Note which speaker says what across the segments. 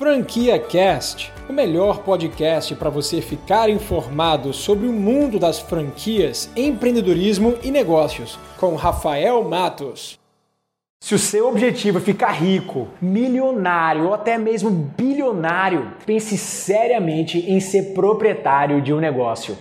Speaker 1: Franquia Cast, o melhor podcast para você ficar informado sobre o mundo das franquias, empreendedorismo e negócios, com Rafael Matos.
Speaker 2: Se o seu objetivo é ficar rico, milionário ou até mesmo bilionário, pense seriamente em ser proprietário de um negócio.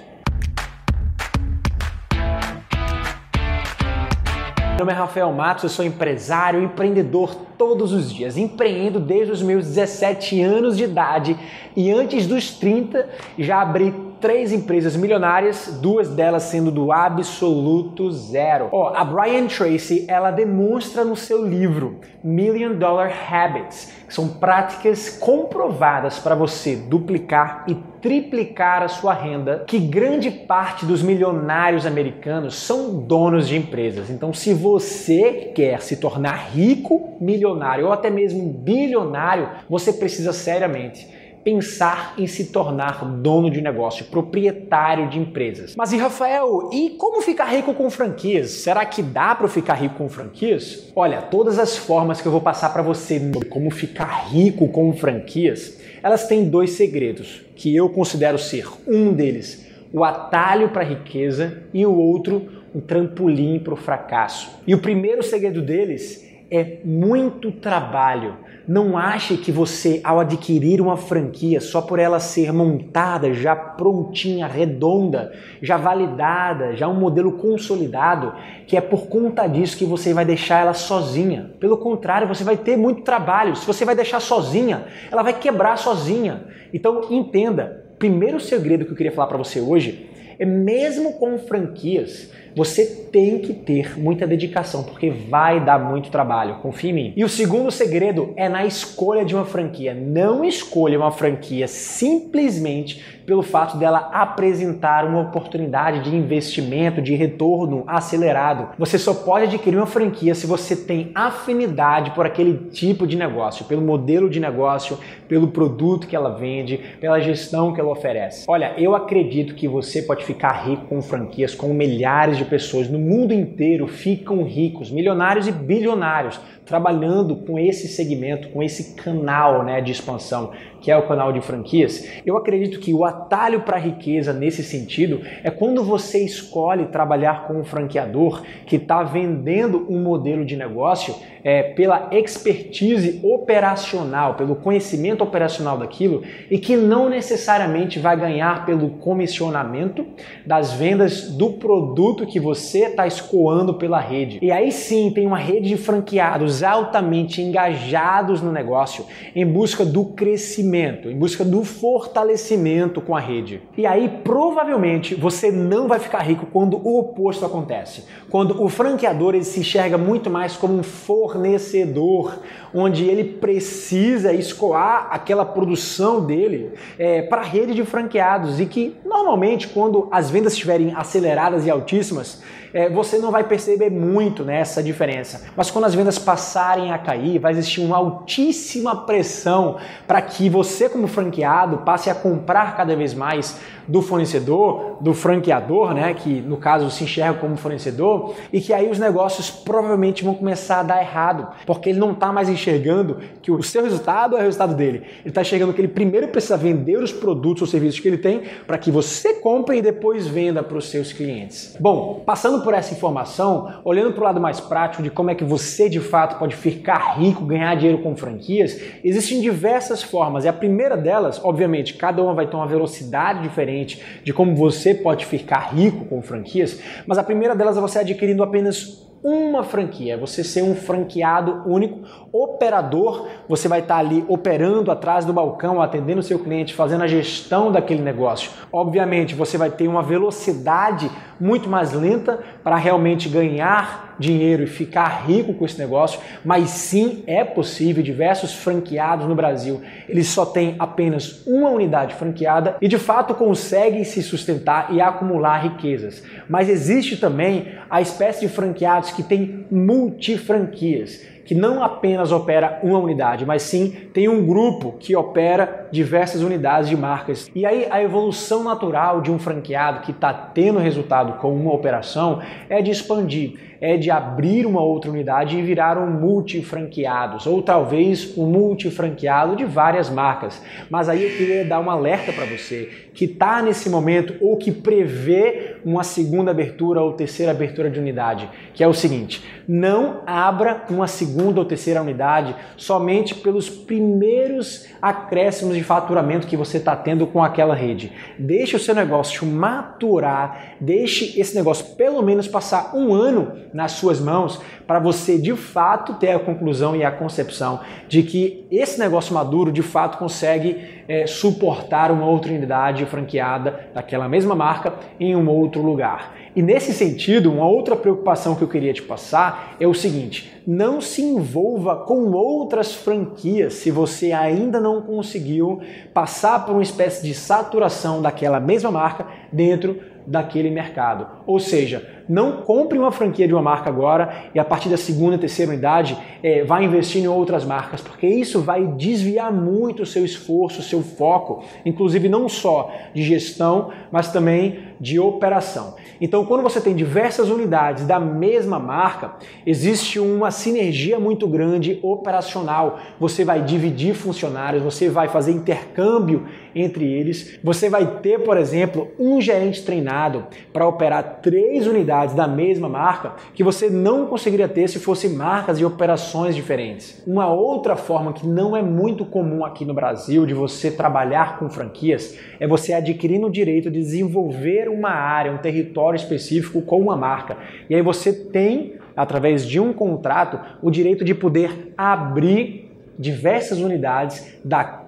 Speaker 2: Meu nome é Rafael Matos, eu sou empresário, empreendedor todos os dias. Empreendo desde os meus 17 anos de idade e antes dos 30 já abri três empresas milionárias, duas delas sendo do absoluto zero. Ó, oh, a Brian Tracy, ela demonstra no seu livro Million Dollar Habits, que são práticas comprovadas para você duplicar e triplicar a sua renda, que grande parte dos milionários americanos são donos de empresas. Então, se você quer se tornar rico, milionário ou até mesmo bilionário, você precisa seriamente pensar em se tornar dono de negócio, proprietário de empresas. Mas e Rafael, e como ficar rico com franquias? Será que dá para ficar rico com franquias? Olha, todas as formas que eu vou passar para você como ficar rico com franquias, elas têm dois segredos que eu considero ser um deles o atalho para a riqueza e o outro um trampolim para o fracasso. E o primeiro segredo deles é muito trabalho. Não ache que você, ao adquirir uma franquia, só por ela ser montada, já prontinha, redonda, já validada, já um modelo consolidado, que é por conta disso que você vai deixar ela sozinha. Pelo contrário, você vai ter muito trabalho. Se você vai deixar sozinha, ela vai quebrar sozinha. Então entenda, primeiro segredo que eu queria falar para você hoje mesmo com franquias, você tem que ter muita dedicação, porque vai dar muito trabalho, confia em mim. E o segundo segredo é na escolha de uma franquia. Não escolha uma franquia simplesmente pelo fato dela apresentar uma oportunidade de investimento, de retorno acelerado. Você só pode adquirir uma franquia se você tem afinidade por aquele tipo de negócio, pelo modelo de negócio, pelo produto que ela vende, pela gestão que ela oferece. Olha, eu acredito que você pode ficar rico com franquias, com milhares de pessoas. No mundo inteiro ficam ricos, milionários e bilionários, trabalhando com esse segmento, com esse canal né, de expansão, que é o canal de franquias. Eu acredito que o atalho para a riqueza nesse sentido é quando você escolhe trabalhar com um franqueador que está vendendo um modelo de negócio é, pela expertise operacional, pelo conhecimento operacional daquilo e que não necessariamente vai ganhar pelo comissionamento das vendas do produto que você está escoando pela rede. E aí sim tem uma rede de franqueados altamente engajados no negócio em busca do crescimento, em busca do fortalecimento com a rede. E aí provavelmente você não vai ficar rico quando o oposto acontece. Quando o franqueador ele se enxerga muito mais como um for fornecedor, onde ele precisa escoar aquela produção dele é, para a rede de franqueados e que normalmente quando as vendas estiverem aceleradas e altíssimas, é, você não vai perceber muito nessa né, diferença. Mas quando as vendas passarem a cair, vai existir uma altíssima pressão para que você, como franqueado, passe a comprar cada vez mais do fornecedor, do franqueador, né, que no caso se enxerga como fornecedor, e que aí os negócios provavelmente vão começar a dar errado, porque ele não está mais enxergando que o seu resultado é o resultado dele. Ele está enxergando que ele primeiro precisa vender os produtos ou serviços que ele tem para que você compre e depois venda para os seus clientes. Bom, passando Passando por essa informação, olhando para o lado mais prático de como é que você de fato pode ficar rico, ganhar dinheiro com franquias, existem diversas formas. E a primeira delas, obviamente, cada uma vai ter uma velocidade diferente de como você pode ficar rico com franquias, mas a primeira delas é você adquirindo apenas uma franquia, você ser um franqueado único, operador, você vai estar ali operando atrás do balcão, atendendo o seu cliente, fazendo a gestão daquele negócio. Obviamente, você vai ter uma velocidade muito mais lenta para realmente ganhar dinheiro e ficar rico com esse negócio, mas sim é possível. Diversos franqueados no Brasil, eles só têm apenas uma unidade franqueada e de fato conseguem se sustentar e acumular riquezas. Mas existe também a espécie de franqueados que tem multifranquias que não apenas opera uma unidade, mas sim tem um grupo que opera diversas unidades de marcas. E aí a evolução natural de um franqueado que está tendo resultado com uma operação é de expandir é de abrir uma outra unidade e virar um multifranqueados, ou talvez um multifranqueado de várias marcas. Mas aí eu queria dar um alerta para você que está nesse momento ou que prevê uma segunda abertura ou terceira abertura de unidade, que é o seguinte: não abra uma segunda ou terceira unidade somente pelos primeiros acréscimos de faturamento que você está tendo com aquela rede. Deixe o seu negócio maturar, deixe esse negócio pelo menos passar um ano nas suas mãos para você de fato ter a conclusão e a concepção de que esse negócio maduro de fato consegue é, suportar uma outra unidade franqueada daquela mesma marca em um outro lugar. E nesse sentido, uma outra preocupação que eu queria te passar é o seguinte: não se envolva com outras franquias se você ainda não conseguiu passar por uma espécie de saturação daquela mesma marca dentro daquele mercado. Ou seja, não compre uma franquia de uma marca agora e a partir da segunda, terceira unidade é, vá investir em outras marcas, porque isso vai desviar muito o seu esforço, o seu foco, inclusive não só de gestão, mas também de operação. Então, quando você tem diversas unidades da mesma marca, existe uma sinergia muito grande operacional. Você vai dividir funcionários, você vai fazer intercâmbio entre eles. Você vai ter, por exemplo, um gerente treinado para operar três unidades da mesma marca que você não conseguiria ter se fossem marcas e operações diferentes. Uma outra forma que não é muito comum aqui no Brasil de você trabalhar com franquias é você adquirindo o direito de desenvolver uma área, um território específico com uma marca. E aí você tem, através de um contrato, o direito de poder abrir diversas unidades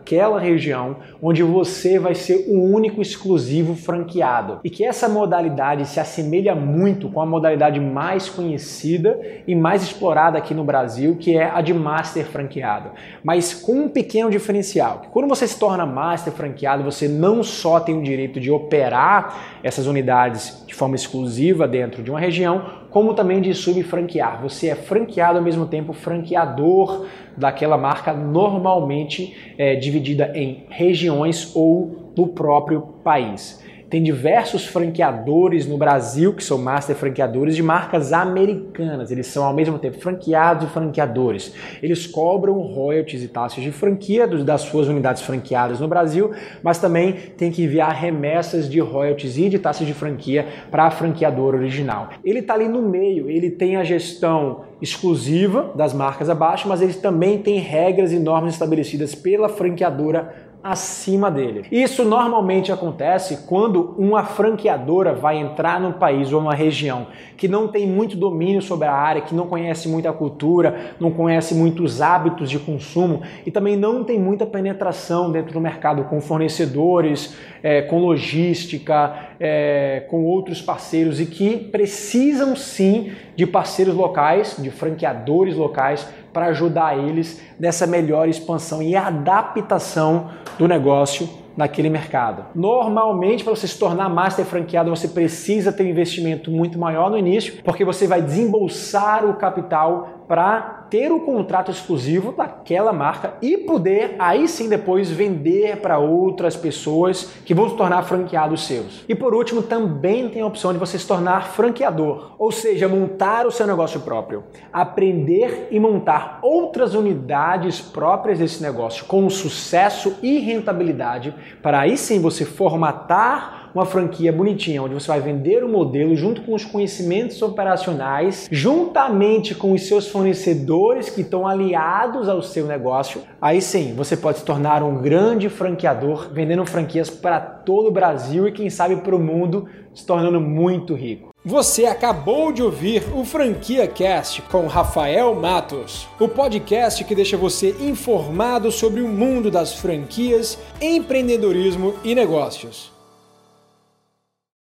Speaker 2: daquela região onde você vai ser o único exclusivo franqueado. E que essa modalidade se assemelha muito com a modalidade mais conhecida e mais explorada aqui no Brasil, que é a de master franqueado. Mas com um pequeno diferencial, que quando você se torna master franqueado, você não só tem o direito de operar essas unidades de forma exclusiva dentro de uma região, como também de subfranquear. Você é franqueado ao mesmo tempo franqueador daquela marca, normalmente é, dividida em regiões ou no próprio país. Tem diversos franqueadores no Brasil que são master franqueadores de marcas americanas. Eles são ao mesmo tempo franqueados e franqueadores. Eles cobram royalties e taxas de franquia das suas unidades franqueadas no Brasil, mas também tem que enviar remessas de royalties e de taxas de franquia para a franqueadora original. Ele está ali no meio, ele tem a gestão exclusiva das marcas abaixo, mas ele também tem regras e normas estabelecidas pela franqueadora acima dele. Isso normalmente acontece quando uma franqueadora vai entrar num país ou uma região que não tem muito domínio sobre a área, que não conhece muita cultura, não conhece muitos hábitos de consumo e também não tem muita penetração dentro do mercado com fornecedores, é, com logística, é, com outros parceiros e que precisam sim de parceiros locais, de franqueadores locais para ajudar eles nessa melhor expansão e adaptação do negócio naquele mercado. Normalmente, para você se tornar master franqueado, você precisa ter um investimento muito maior no início, porque você vai desembolsar o capital para ter o contrato exclusivo daquela marca e poder aí sim depois vender para outras pessoas que vão se tornar franqueados seus. E por último, também tem a opção de você se tornar franqueador, ou seja, montar o seu negócio próprio, aprender e montar outras unidades próprias desse negócio com sucesso e rentabilidade, para aí sim você formatar uma franquia bonitinha, onde você vai vender o modelo junto com os conhecimentos operacionais, juntamente com os seus fornecedores que estão aliados ao seu negócio. Aí sim, você pode se tornar um grande franqueador, vendendo franquias para todo o Brasil e quem sabe para o mundo, se tornando muito rico.
Speaker 1: Você acabou de ouvir o Franquia Cast com Rafael Matos, o podcast que deixa você informado sobre o mundo das franquias, empreendedorismo e negócios.